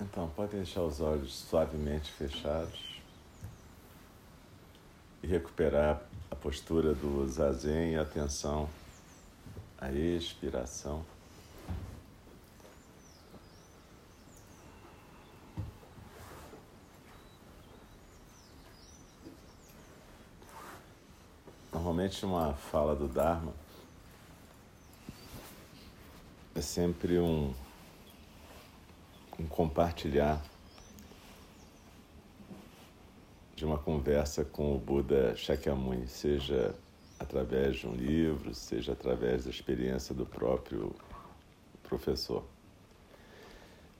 Então, pode deixar os olhos suavemente fechados e recuperar a postura do zazen e atenção à expiração. Normalmente, uma fala do Dharma é sempre um um compartilhar de uma conversa com o Buda Shakyamuni, seja através de um livro, seja através da experiência do próprio professor.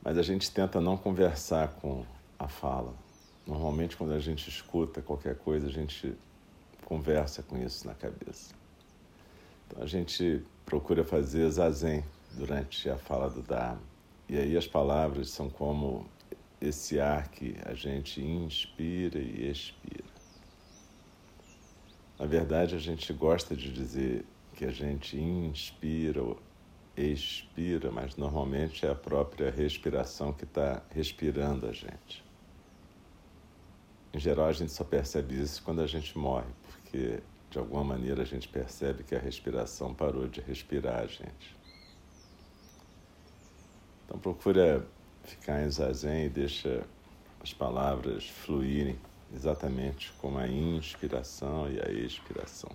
Mas a gente tenta não conversar com a fala. Normalmente, quando a gente escuta qualquer coisa, a gente conversa com isso na cabeça. Então, a gente procura fazer zazen durante a fala do Dharma. E aí as palavras são como esse ar que a gente inspira e expira. Na verdade, a gente gosta de dizer que a gente inspira ou expira, mas normalmente é a própria respiração que está respirando a gente. Em geral, a gente só percebe isso quando a gente morre, porque de alguma maneira a gente percebe que a respiração parou de respirar a gente. Então procura ficar em zazen e deixa as palavras fluírem exatamente como a inspiração e a expiração.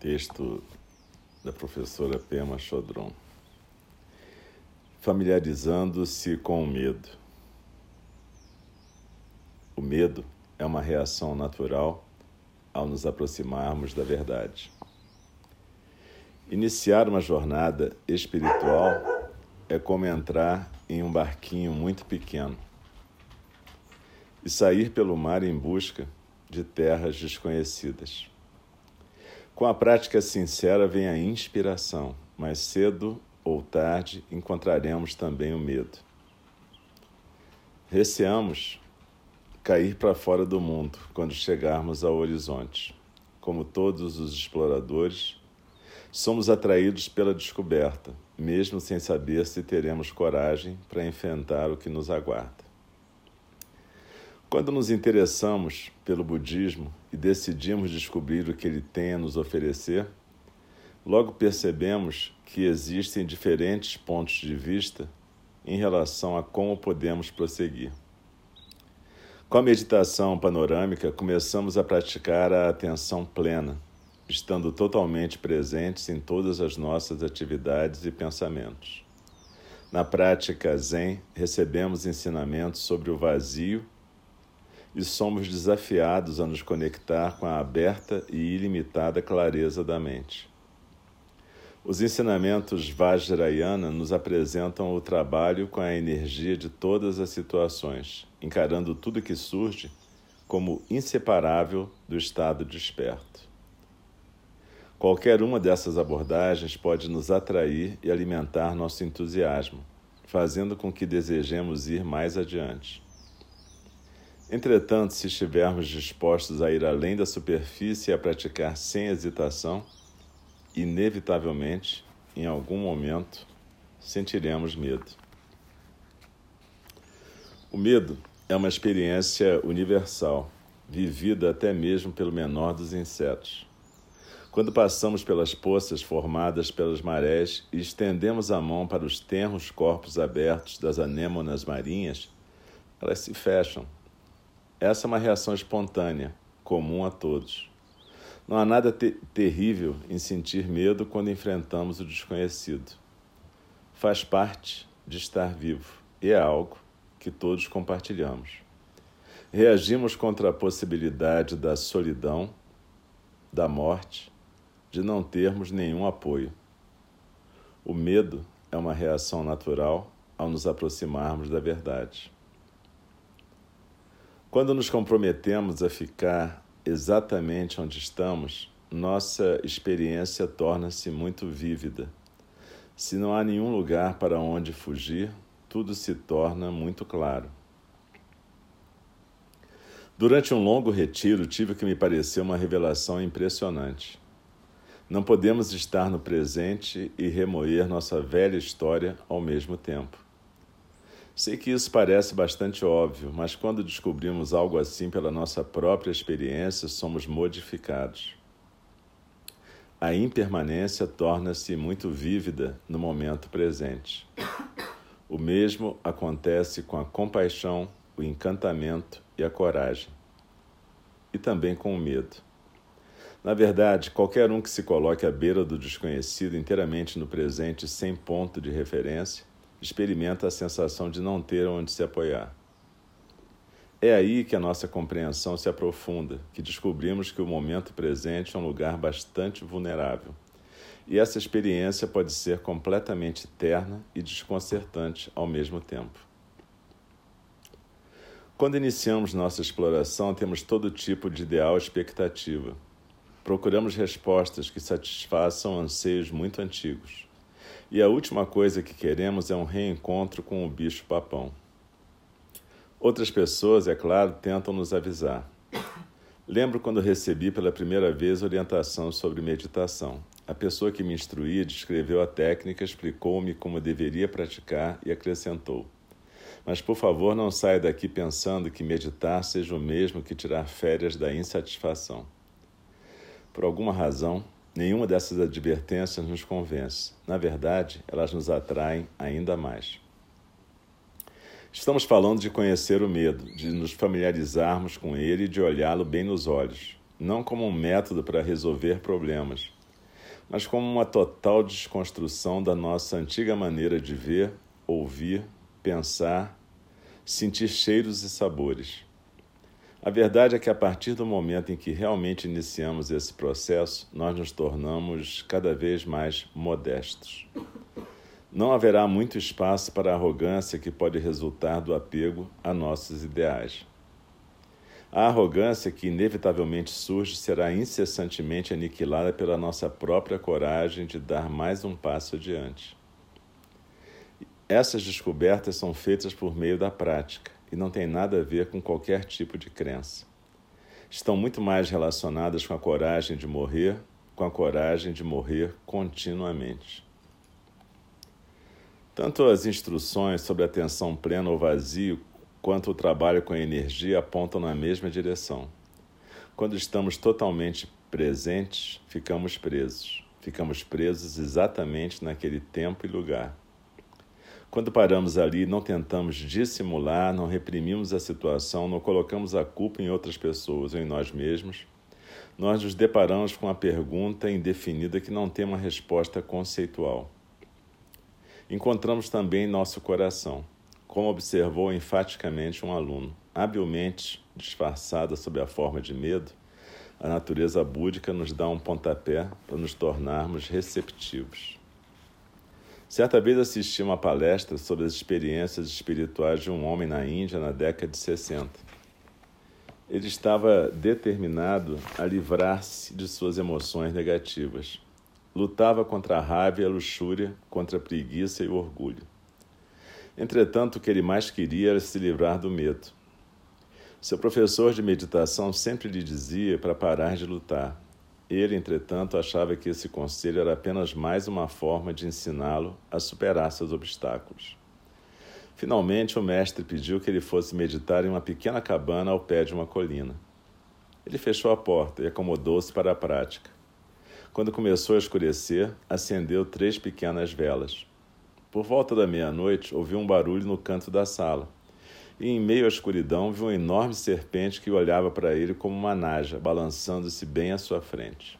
Texto da professora Pema Chodron. Familiarizando-se com o medo. O medo é uma reação natural ao nos aproximarmos da verdade. Iniciar uma jornada espiritual é como entrar em um barquinho muito pequeno e sair pelo mar em busca de terras desconhecidas. Com a prática sincera vem a inspiração, mas cedo ou tarde encontraremos também o medo. Receamos cair para fora do mundo quando chegarmos ao horizonte. Como todos os exploradores, somos atraídos pela descoberta, mesmo sem saber se teremos coragem para enfrentar o que nos aguarda. Quando nos interessamos pelo budismo e decidimos descobrir o que ele tem a nos oferecer, logo percebemos que existem diferentes pontos de vista em relação a como podemos prosseguir. Com a meditação panorâmica, começamos a praticar a atenção plena, estando totalmente presentes em todas as nossas atividades e pensamentos. Na prática Zen, recebemos ensinamentos sobre o vazio e somos desafiados a nos conectar com a aberta e ilimitada clareza da mente. Os ensinamentos Vajrayana nos apresentam o trabalho com a energia de todas as situações encarando tudo que surge como inseparável do estado desperto. Qualquer uma dessas abordagens pode nos atrair e alimentar nosso entusiasmo, fazendo com que desejemos ir mais adiante. Entretanto, se estivermos dispostos a ir além da superfície e a praticar sem hesitação, inevitavelmente, em algum momento, sentiremos medo. O medo é uma experiência universal, vivida até mesmo pelo menor dos insetos. Quando passamos pelas poças formadas pelas marés e estendemos a mão para os tenros corpos abertos das anêmonas marinhas, elas se fecham. Essa é uma reação espontânea, comum a todos. Não há nada te terrível em sentir medo quando enfrentamos o desconhecido. Faz parte de estar vivo e é algo que todos compartilhamos. Reagimos contra a possibilidade da solidão, da morte, de não termos nenhum apoio. O medo é uma reação natural ao nos aproximarmos da verdade. Quando nos comprometemos a ficar exatamente onde estamos, nossa experiência torna-se muito vívida. Se não há nenhum lugar para onde fugir, tudo se torna muito claro. Durante um longo retiro, tive o que me pareceu uma revelação impressionante. Não podemos estar no presente e remoer nossa velha história ao mesmo tempo. Sei que isso parece bastante óbvio, mas quando descobrimos algo assim pela nossa própria experiência, somos modificados. A impermanência torna-se muito vívida no momento presente. O mesmo acontece com a compaixão, o encantamento e a coragem, e também com o medo. Na verdade, qualquer um que se coloque à beira do desconhecido inteiramente no presente, sem ponto de referência, experimenta a sensação de não ter onde se apoiar. É aí que a nossa compreensão se aprofunda, que descobrimos que o momento presente é um lugar bastante vulnerável. E essa experiência pode ser completamente terna e desconcertante ao mesmo tempo. Quando iniciamos nossa exploração, temos todo tipo de ideal expectativa Procuramos respostas que satisfaçam anseios muito antigos. E a última coisa que queremos é um reencontro com o bicho-papão. Outras pessoas, é claro, tentam nos avisar. Lembro quando recebi pela primeira vez orientação sobre meditação. A pessoa que me instruía descreveu a técnica, explicou-me como deveria praticar e acrescentou: Mas por favor, não saia daqui pensando que meditar seja o mesmo que tirar férias da insatisfação. Por alguma razão, nenhuma dessas advertências nos convence. Na verdade, elas nos atraem ainda mais. Estamos falando de conhecer o medo, de nos familiarizarmos com ele e de olhá-lo bem nos olhos, não como um método para resolver problemas, mas como uma total desconstrução da nossa antiga maneira de ver, ouvir, pensar, sentir cheiros e sabores. A verdade é que a partir do momento em que realmente iniciamos esse processo, nós nos tornamos cada vez mais modestos. Não haverá muito espaço para a arrogância que pode resultar do apego a nossos ideais. A arrogância que inevitavelmente surge será incessantemente aniquilada pela nossa própria coragem de dar mais um passo adiante. Essas descobertas são feitas por meio da prática e não têm nada a ver com qualquer tipo de crença. Estão muito mais relacionadas com a coragem de morrer, com a coragem de morrer continuamente. Tanto as instruções sobre atenção plena ou vazio, quanto o trabalho com a energia apontam na mesma direção. Quando estamos totalmente presentes, ficamos presos. Ficamos presos exatamente naquele tempo e lugar. Quando paramos ali, não tentamos dissimular, não reprimimos a situação, não colocamos a culpa em outras pessoas ou em nós mesmos, nós nos deparamos com uma pergunta indefinida que não tem uma resposta conceitual. Encontramos também nosso coração, como observou enfaticamente um aluno, habilmente disfarçada sob a forma de medo, a natureza búdica nos dá um pontapé para nos tornarmos receptivos. Certa vez assisti uma palestra sobre as experiências espirituais de um homem na Índia na década de 60. Ele estava determinado a livrar-se de suas emoções negativas. Lutava contra a raiva e a luxúria, contra a preguiça e o orgulho. Entretanto, o que ele mais queria era se livrar do medo. Seu professor de meditação sempre lhe dizia para parar de lutar. Ele, entretanto, achava que esse conselho era apenas mais uma forma de ensiná-lo a superar seus obstáculos. Finalmente, o mestre pediu que ele fosse meditar em uma pequena cabana ao pé de uma colina. Ele fechou a porta e acomodou-se para a prática. Quando começou a escurecer, acendeu três pequenas velas. Por volta da meia-noite, ouviu um barulho no canto da sala. E, em meio à escuridão, viu uma enorme serpente que olhava para ele como uma naja, balançando-se bem à sua frente.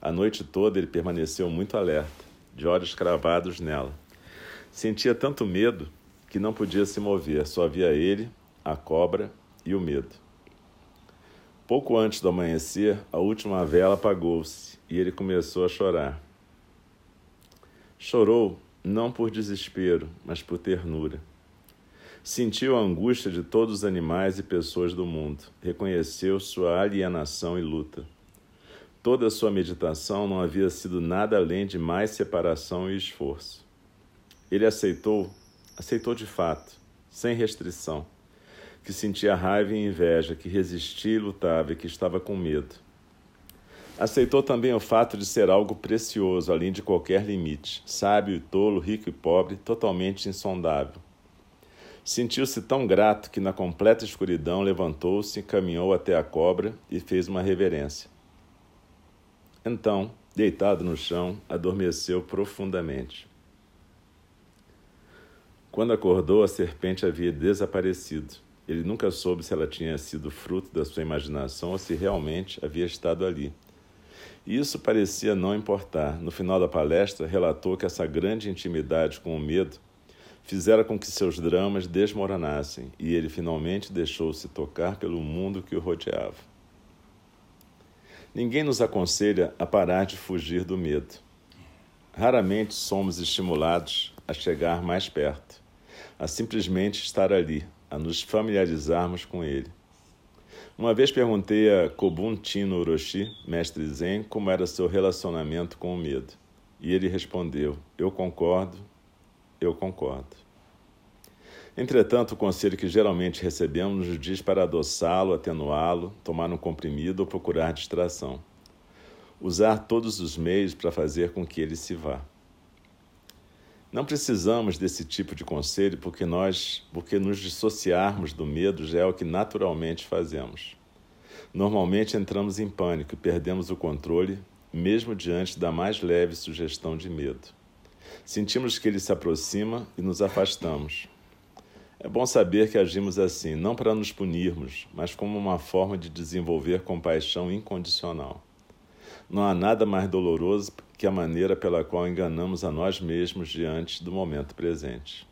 A noite toda ele permaneceu muito alerta, de olhos cravados nela. Sentia tanto medo que não podia se mover, só via ele, a cobra e o medo. Pouco antes do amanhecer, a última vela apagou-se e ele começou a chorar. Chorou não por desespero, mas por ternura. Sentiu a angústia de todos os animais e pessoas do mundo, reconheceu sua alienação e luta. Toda a sua meditação não havia sido nada além de mais separação e esforço. Ele aceitou, aceitou de fato, sem restrição que sentia raiva e inveja, que resistia e lutava e que estava com medo. Aceitou também o fato de ser algo precioso, além de qualquer limite, sábio e tolo, rico e pobre, totalmente insondável. Sentiu-se tão grato que, na completa escuridão, levantou-se, caminhou até a cobra e fez uma reverência. Então, deitado no chão, adormeceu profundamente. Quando acordou, a serpente havia desaparecido. Ele nunca soube se ela tinha sido fruto da sua imaginação ou se realmente havia estado ali. E isso parecia não importar. No final da palestra, relatou que essa grande intimidade com o medo fizera com que seus dramas desmoronassem e ele finalmente deixou-se tocar pelo mundo que o rodeava. Ninguém nos aconselha a parar de fugir do medo. Raramente somos estimulados a chegar mais perto, a simplesmente estar ali, a nos familiarizarmos com ele. Uma vez perguntei a Kobun Tino Orochi, mestre Zen, como era seu relacionamento com o medo. E ele respondeu: Eu concordo, eu concordo. Entretanto, o conselho que geralmente recebemos nos diz para adoçá-lo, atenuá-lo, tomar um comprimido ou procurar distração. Usar todos os meios para fazer com que ele se vá. Não precisamos desse tipo de conselho porque nós, porque nos dissociarmos do medo já é o que naturalmente fazemos. Normalmente entramos em pânico e perdemos o controle, mesmo diante da mais leve sugestão de medo. Sentimos que ele se aproxima e nos afastamos. É bom saber que agimos assim, não para nos punirmos, mas como uma forma de desenvolver compaixão incondicional. Não há nada mais doloroso que a maneira pela qual enganamos a nós mesmos diante do momento presente.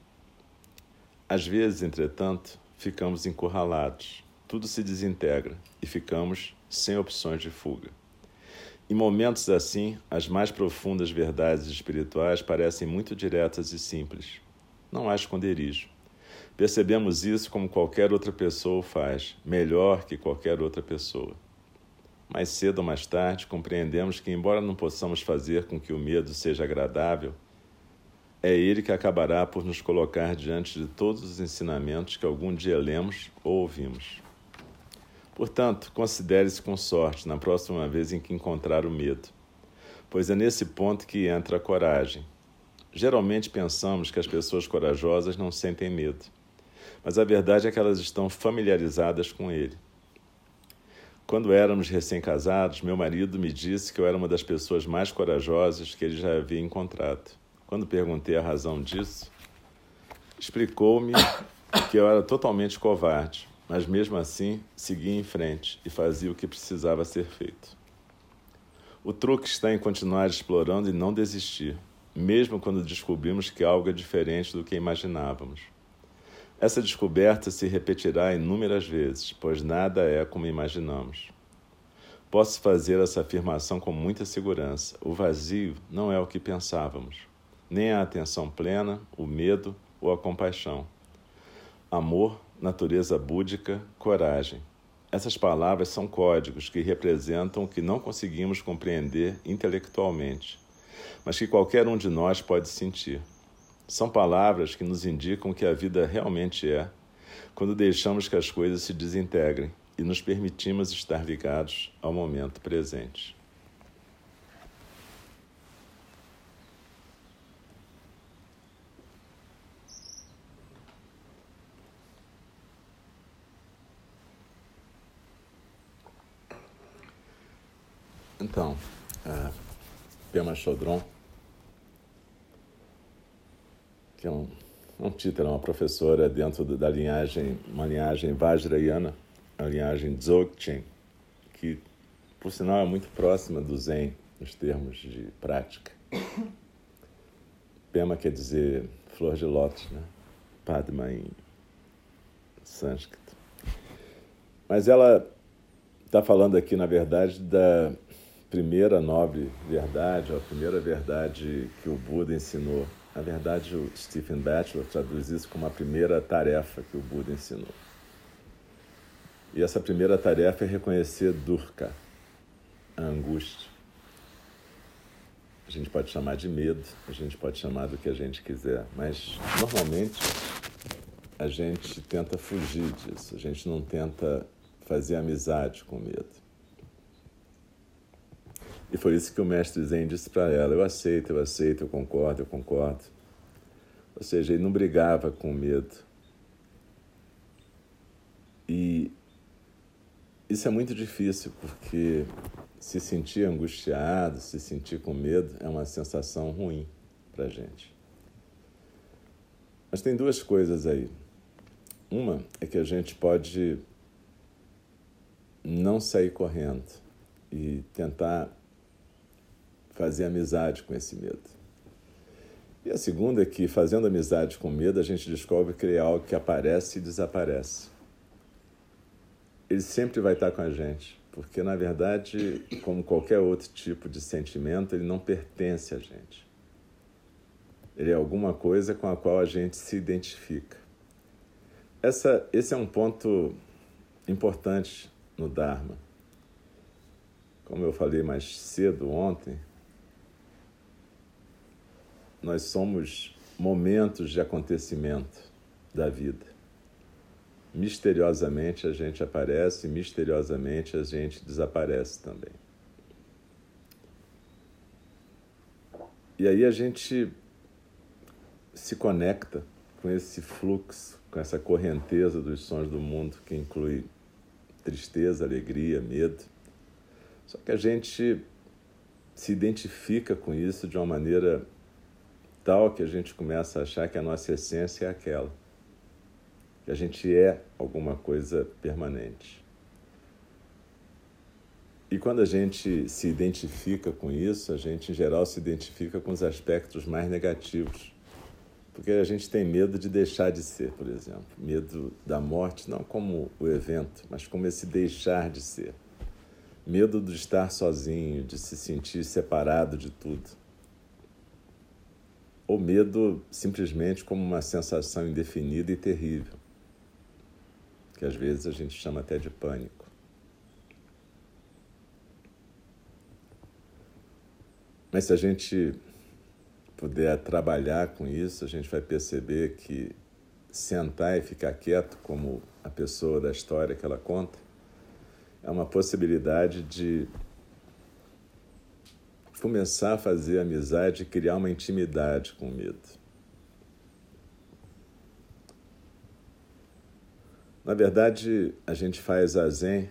Às vezes, entretanto, ficamos encurralados, tudo se desintegra e ficamos sem opções de fuga. Em momentos assim, as mais profundas verdades espirituais parecem muito diretas e simples. Não há esconderijo. Percebemos isso como qualquer outra pessoa faz, melhor que qualquer outra pessoa. Mais cedo ou mais tarde, compreendemos que, embora não possamos fazer com que o medo seja agradável, é ele que acabará por nos colocar diante de todos os ensinamentos que algum dia lemos ou ouvimos. Portanto, considere-se com sorte na próxima vez em que encontrar o medo, pois é nesse ponto que entra a coragem. Geralmente pensamos que as pessoas corajosas não sentem medo, mas a verdade é que elas estão familiarizadas com ele. Quando éramos recém-casados, meu marido me disse que eu era uma das pessoas mais corajosas que ele já havia encontrado. Quando perguntei a razão disso, explicou-me que eu era totalmente covarde, mas mesmo assim seguia em frente e fazia o que precisava ser feito. O truque está em continuar explorando e não desistir, mesmo quando descobrimos que algo é diferente do que imaginávamos. Essa descoberta se repetirá inúmeras vezes, pois nada é como imaginamos. Posso fazer essa afirmação com muita segurança. O vazio não é o que pensávamos, nem a atenção plena, o medo ou a compaixão. Amor, natureza búdica, coragem. Essas palavras são códigos que representam o que não conseguimos compreender intelectualmente, mas que qualquer um de nós pode sentir. São palavras que nos indicam o que a vida realmente é quando deixamos que as coisas se desintegrem e nos permitimos estar ligados ao momento presente. Então, a Pema Chodron, que é um, um título, é uma professora dentro da linhagem, uma linhagem Vajrayana, a linhagem Dzogchen, que, por sinal, é muito próxima do Zen nos termos de prática. Pema quer dizer flor de lótus, né? Padma em sânscrito. Mas ela está falando aqui, na verdade, da primeira nobre verdade, a primeira verdade que o Buda ensinou. Na verdade, o Stephen Batchelor traduz isso como a primeira tarefa que o Buda ensinou. E essa primeira tarefa é reconhecer Durka, a angústia. A gente pode chamar de medo, a gente pode chamar do que a gente quiser, mas normalmente a gente tenta fugir disso, a gente não tenta fazer amizade com medo. E foi isso que o mestre Zen disse para ela: Eu aceito, eu aceito, eu concordo, eu concordo. Ou seja, ele não brigava com medo. E isso é muito difícil, porque se sentir angustiado, se sentir com medo, é uma sensação ruim para a gente. Mas tem duas coisas aí. Uma é que a gente pode não sair correndo e tentar fazer amizade com esse medo. E a segunda é que, fazendo amizade com medo, a gente descobre que é algo que aparece e desaparece. Ele sempre vai estar com a gente, porque, na verdade, como qualquer outro tipo de sentimento, ele não pertence a gente. Ele é alguma coisa com a qual a gente se identifica. Essa, esse é um ponto importante no Dharma. Como eu falei mais cedo ontem, nós somos momentos de acontecimento da vida. Misteriosamente a gente aparece, misteriosamente a gente desaparece também. E aí a gente se conecta com esse fluxo, com essa correnteza dos sons do mundo que inclui tristeza, alegria, medo. Só que a gente se identifica com isso de uma maneira tal que a gente começa a achar que a nossa essência é aquela, que a gente é alguma coisa permanente. E quando a gente se identifica com isso, a gente em geral se identifica com os aspectos mais negativos. Porque a gente tem medo de deixar de ser, por exemplo. Medo da morte, não como o evento, mas como esse deixar de ser. Medo de estar sozinho, de se sentir separado de tudo ou medo simplesmente como uma sensação indefinida e terrível, que às vezes a gente chama até de pânico. Mas se a gente puder trabalhar com isso, a gente vai perceber que sentar e ficar quieto, como a pessoa da história que ela conta, é uma possibilidade de começar a fazer amizade e criar uma intimidade com o medo. Na verdade, a gente faz a zen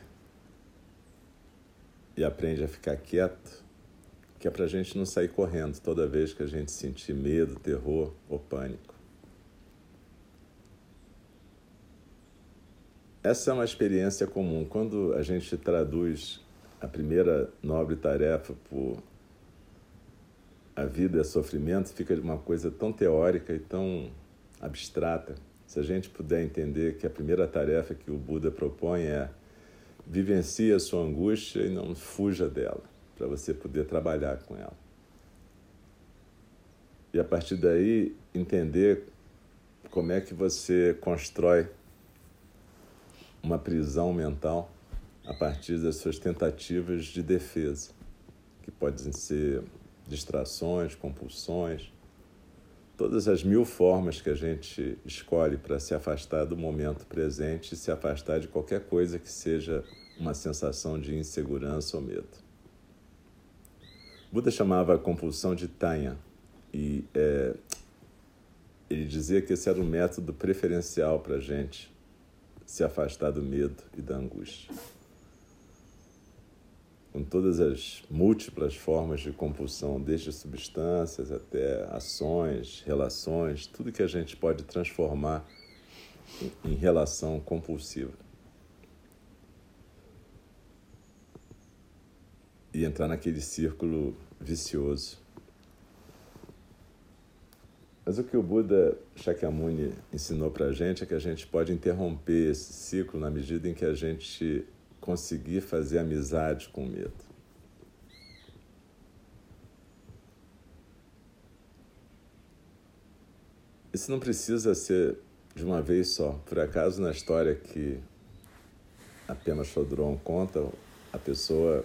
e aprende a ficar quieto, que é para a gente não sair correndo toda vez que a gente sentir medo, terror ou pânico. Essa é uma experiência comum. Quando a gente traduz a primeira nobre tarefa por a vida é sofrimento fica uma coisa tão teórica e tão abstrata. Se a gente puder entender que a primeira tarefa que o Buda propõe é vivencie a sua angústia e não fuja dela, para você poder trabalhar com ela. E a partir daí entender como é que você constrói uma prisão mental a partir das suas tentativas de defesa, que podem ser distrações, compulsões, todas as mil formas que a gente escolhe para se afastar do momento presente e se afastar de qualquer coisa que seja uma sensação de insegurança ou medo. Buda chamava a compulsão de Tanya e é, ele dizia que esse era o método preferencial para a gente se afastar do medo e da angústia com todas as múltiplas formas de compulsão, desde substâncias até ações, relações, tudo que a gente pode transformar em relação compulsiva. E entrar naquele círculo vicioso. Mas o que o Buda Shakyamuni ensinou para a gente é que a gente pode interromper esse ciclo na medida em que a gente conseguir fazer amizade com o medo. Isso não precisa ser de uma vez só. Por acaso, na história que a Pema Chodron conta, a pessoa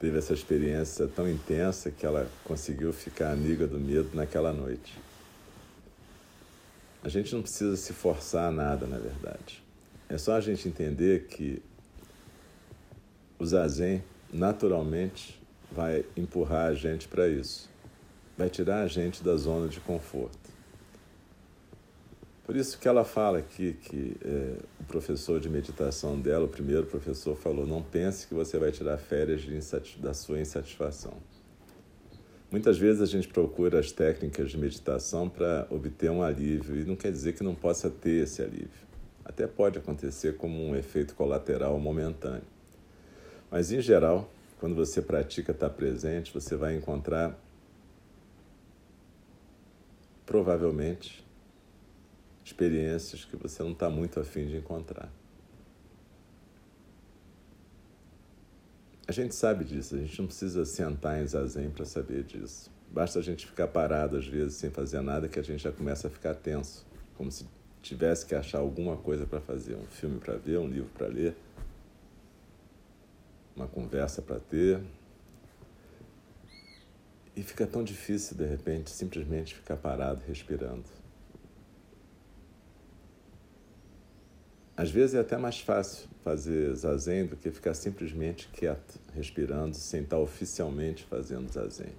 teve essa experiência tão intensa que ela conseguiu ficar amiga do medo naquela noite. A gente não precisa se forçar a nada, na verdade. É só a gente entender que o zazen naturalmente vai empurrar a gente para isso, vai tirar a gente da zona de conforto. Por isso que ela fala aqui que é, o professor de meditação dela, o primeiro professor, falou: não pense que você vai tirar férias da sua insatisfação. Muitas vezes a gente procura as técnicas de meditação para obter um alívio, e não quer dizer que não possa ter esse alívio. Até pode acontecer como um efeito colateral momentâneo. Mas, em geral, quando você pratica estar presente, você vai encontrar, provavelmente, experiências que você não está muito afim de encontrar. A gente sabe disso, a gente não precisa sentar em zazen para saber disso. Basta a gente ficar parado, às vezes, sem fazer nada, que a gente já começa a ficar tenso, como se tivesse que achar alguma coisa para fazer, um filme para ver, um livro para ler uma conversa para ter. E fica tão difícil, de repente, simplesmente ficar parado, respirando. Às vezes é até mais fácil fazer zazen do que ficar simplesmente quieto, respirando, sem estar oficialmente fazendo zazen.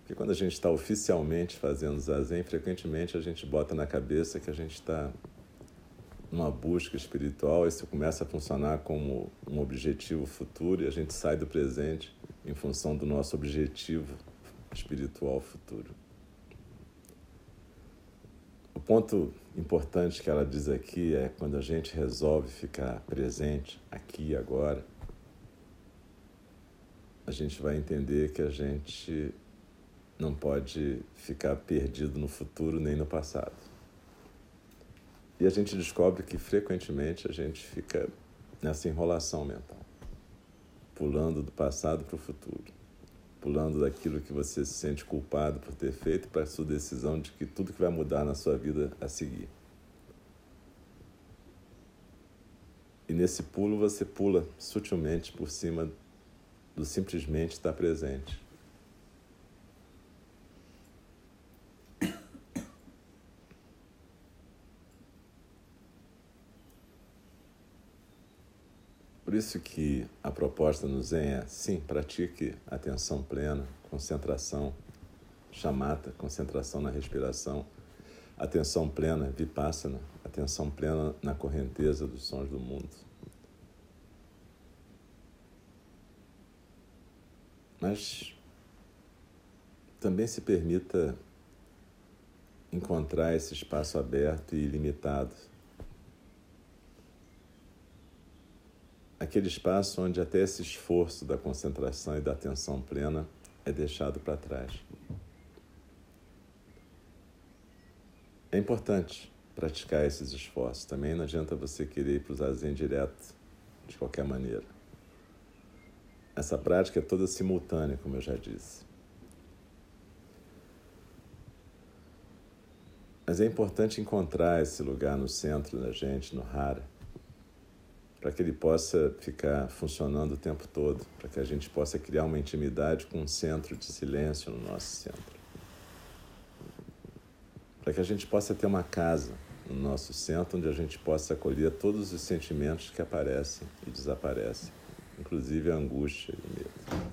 Porque quando a gente está oficialmente fazendo zazen, frequentemente a gente bota na cabeça que a gente está numa busca espiritual, isso começa a funcionar como um objetivo futuro e a gente sai do presente em função do nosso objetivo espiritual futuro. O ponto importante que ela diz aqui é quando a gente resolve ficar presente aqui e agora, a gente vai entender que a gente não pode ficar perdido no futuro nem no passado. E a gente descobre que frequentemente a gente fica nessa enrolação mental, pulando do passado para o futuro, pulando daquilo que você se sente culpado por ter feito para a sua decisão de que tudo que vai mudar na sua vida a seguir. E nesse pulo você pula sutilmente por cima do simplesmente estar presente. Por isso que a proposta no Zen é, sim, pratique atenção plena, concentração, chamata, concentração na respiração, atenção plena, vipassana, atenção plena na correnteza dos sons do mundo. Mas também se permita encontrar esse espaço aberto e ilimitado aquele espaço onde até esse esforço da concentração e da atenção plena é deixado para trás. É importante praticar esses esforços. Também não adianta você querer ir para o zazen direto de qualquer maneira. Essa prática é toda simultânea, como eu já disse. Mas é importante encontrar esse lugar no centro da gente, no Hara para que ele possa ficar funcionando o tempo todo, para que a gente possa criar uma intimidade com um centro de silêncio no nosso centro. para que a gente possa ter uma casa no nosso centro onde a gente possa acolher todos os sentimentos que aparecem e desaparecem, inclusive a angústia e o medo.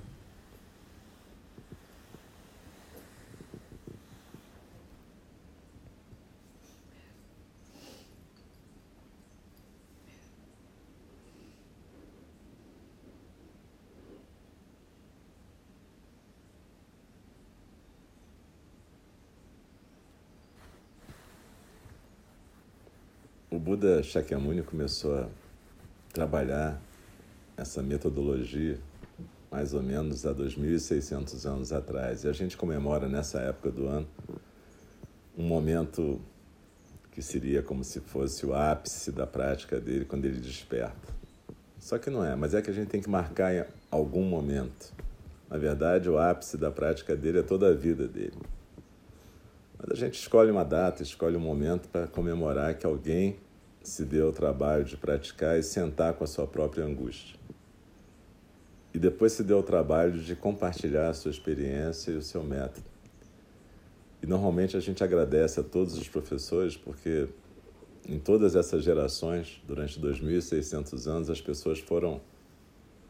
O Buda Shakyamuni começou a trabalhar essa metodologia mais ou menos há 2.600 anos atrás. E a gente comemora nessa época do ano um momento que seria como se fosse o ápice da prática dele quando ele desperta. Só que não é, mas é que a gente tem que marcar em algum momento. Na verdade, o ápice da prática dele é toda a vida dele. Mas a gente escolhe uma data, escolhe um momento para comemorar que alguém se deu o trabalho de praticar e sentar com a sua própria angústia. E depois se deu o trabalho de compartilhar a sua experiência e o seu método. E normalmente a gente agradece a todos os professores porque em todas essas gerações, durante 2.600 anos, as pessoas foram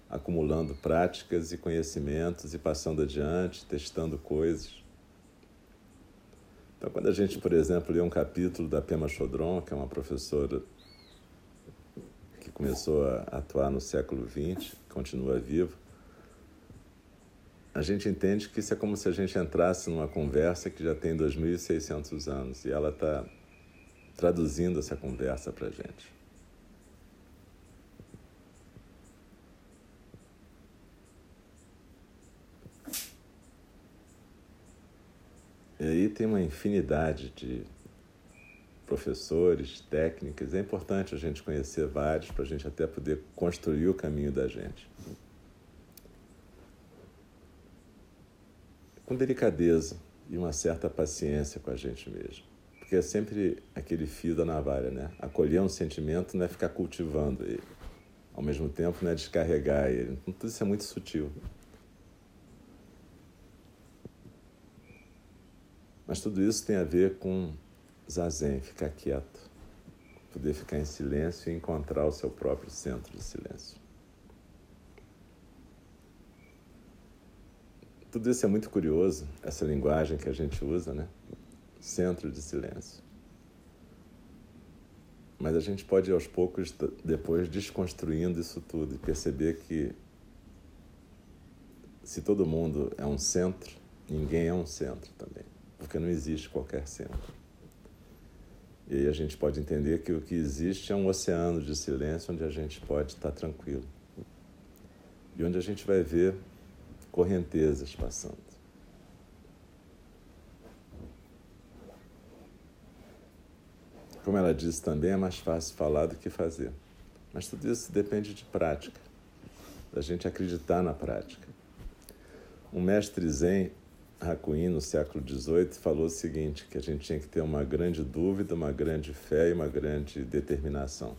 acumulando práticas e conhecimentos e passando adiante, testando coisas. Então, quando a gente, por exemplo, lê um capítulo da Pema Chodron, que é uma professora que começou a atuar no século XX, continua viva, a gente entende que isso é como se a gente entrasse numa conversa que já tem 2.600 anos e ela está traduzindo essa conversa para a gente. E aí tem uma infinidade de professores, técnicas. É importante a gente conhecer vários para a gente até poder construir o caminho da gente. Com delicadeza e uma certa paciência com a gente mesmo. Porque é sempre aquele fio da navalha, né? Acolher um sentimento não é ficar cultivando ele. Ao mesmo tempo, não é descarregar ele. Então, tudo isso é muito sutil. Mas tudo isso tem a ver com zazen, ficar quieto, poder ficar em silêncio e encontrar o seu próprio centro de silêncio. Tudo isso é muito curioso, essa linguagem que a gente usa, né? Centro de silêncio. Mas a gente pode, aos poucos, depois desconstruindo isso tudo e perceber que se todo mundo é um centro, ninguém é um centro também porque não existe qualquer centro. E aí a gente pode entender que o que existe é um oceano de silêncio onde a gente pode estar tranquilo. E onde a gente vai ver correntezas passando. Como ela disse também, é mais fácil falar do que fazer. Mas tudo isso depende de prática, da gente acreditar na prática. Um mestre zen Hakuin, no século XVIII, falou o seguinte, que a gente tinha que ter uma grande dúvida, uma grande fé e uma grande determinação.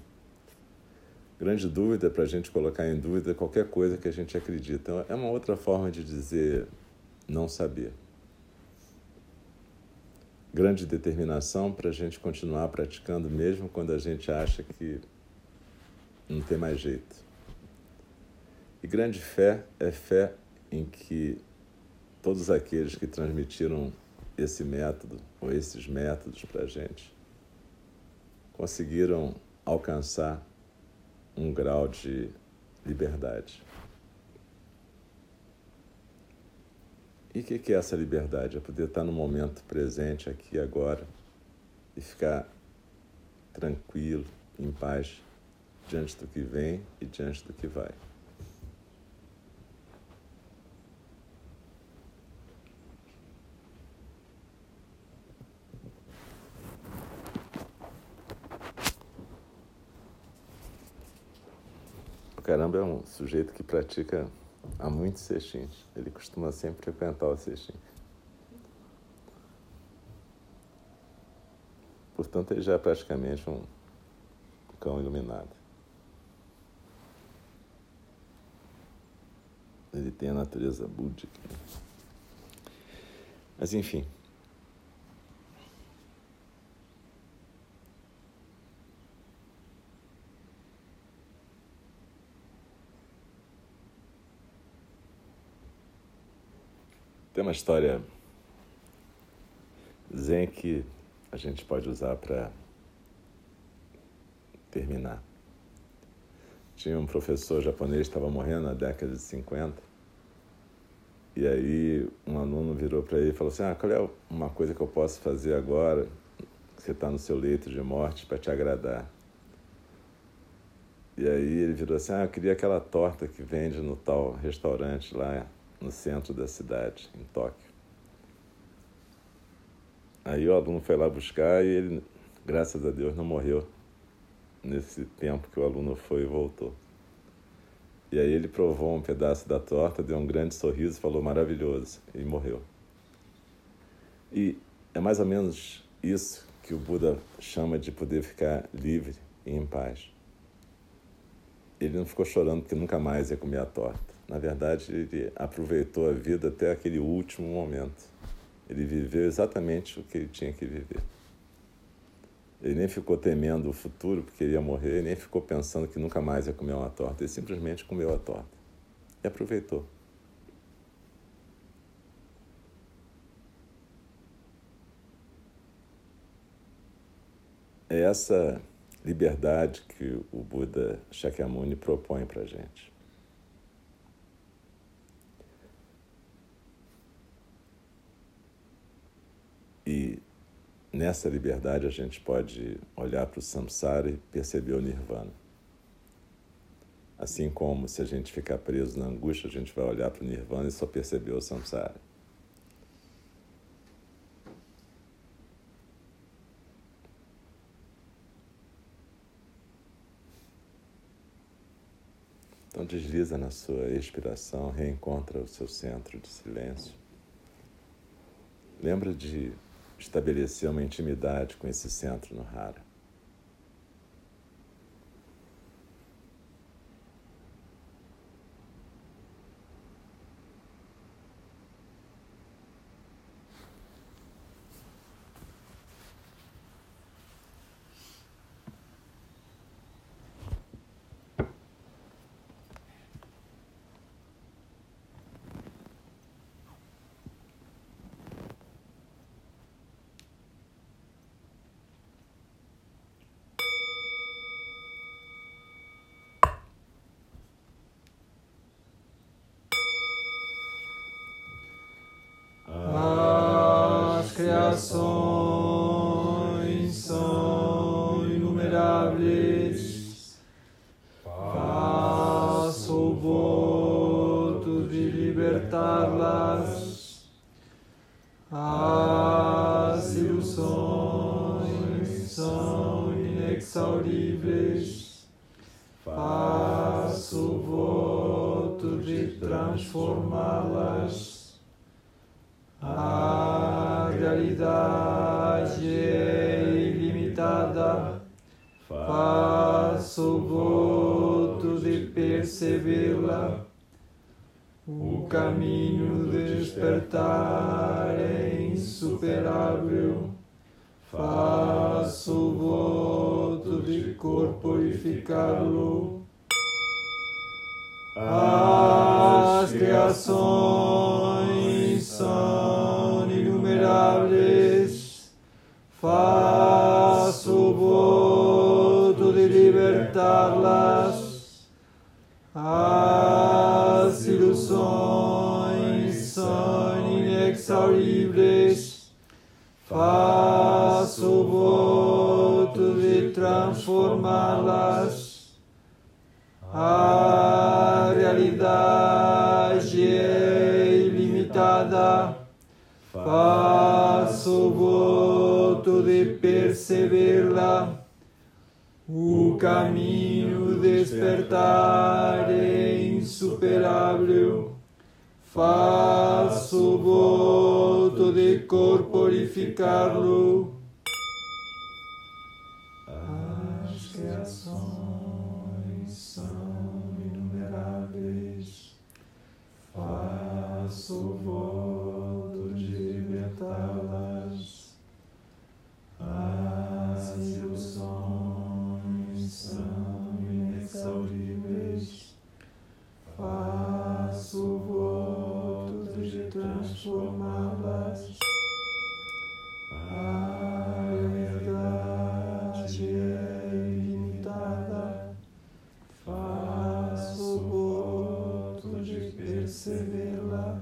Grande dúvida para a gente colocar em dúvida qualquer coisa que a gente acredita. Então, é uma outra forma de dizer não saber. Grande determinação para a gente continuar praticando, mesmo quando a gente acha que não tem mais jeito. E grande fé é fé em que todos aqueles que transmitiram esse método ou esses métodos para a gente conseguiram alcançar um grau de liberdade. E o que é essa liberdade? É poder estar no momento presente, aqui agora, e ficar tranquilo, em paz, diante do que vem e diante do que vai. Caramba é um sujeito que pratica há muitos sextins. Ele costuma sempre frequentar o sextim. Portanto, ele já é praticamente um cão iluminado. Ele tem a natureza búdica. Mas, enfim. Tem uma história zen que a gente pode usar para terminar. Tinha um professor japonês que estava morrendo na década de 50. E aí um aluno virou para ele e falou assim: Ah, qual é uma coisa que eu posso fazer agora, que você está no seu leito de morte, para te agradar? E aí ele virou assim: Ah, eu queria aquela torta que vende no tal restaurante lá no centro da cidade, em Tóquio. Aí o aluno foi lá buscar e ele, graças a Deus, não morreu nesse tempo que o aluno foi e voltou. E aí ele provou um pedaço da torta, deu um grande sorriso, falou maravilhoso e morreu. E é mais ou menos isso que o Buda chama de poder ficar livre e em paz. Ele não ficou chorando porque nunca mais ia comer a torta. Na verdade, ele aproveitou a vida até aquele último momento. Ele viveu exatamente o que ele tinha que viver. Ele nem ficou temendo o futuro porque ele ia morrer, ele nem ficou pensando que nunca mais ia comer uma torta. Ele simplesmente comeu a torta e aproveitou. É essa liberdade que o Buda Shakyamuni propõe para a gente. E nessa liberdade a gente pode olhar para o samsara e perceber o nirvana. Assim como se a gente ficar preso na angústia, a gente vai olhar para o nirvana e só perceber o samsara. Então desliza na sua expiração, reencontra o seu centro de silêncio. Lembra de estabelecer uma intimidade com esse centro no Hara. Criações são inumeráveis. Faço o voto de libertá-las. As ilusões são inexauríveis. Faço o voto de transformá-las Caminho despertar é insuperável. Faço o voto de corporificá-lo. As criações faço voto de transformá-las. A realidade ilimitada faço voto de percebê-la. O caminho despertar é insuperável. Faço voto de corporificá-lo. As criações são inumeráveis. Faço o percebê-la.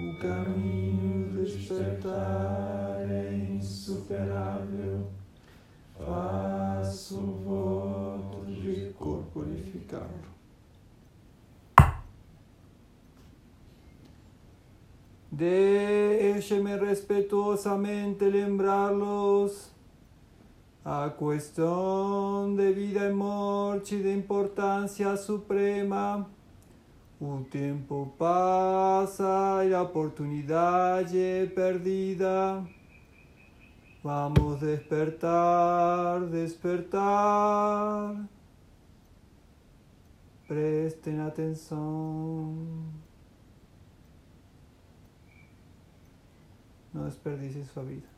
O caminho despertar é insuperável. Faço voto de corporificá-lo. Déjeme respetuosamente lembrarlos a cuestión de vida y muerte de importancia suprema. Un tiempo pasa y la oportunidad é perdida. Vamos a despertar, despertar. Presten atenção. No desperdices sua vida.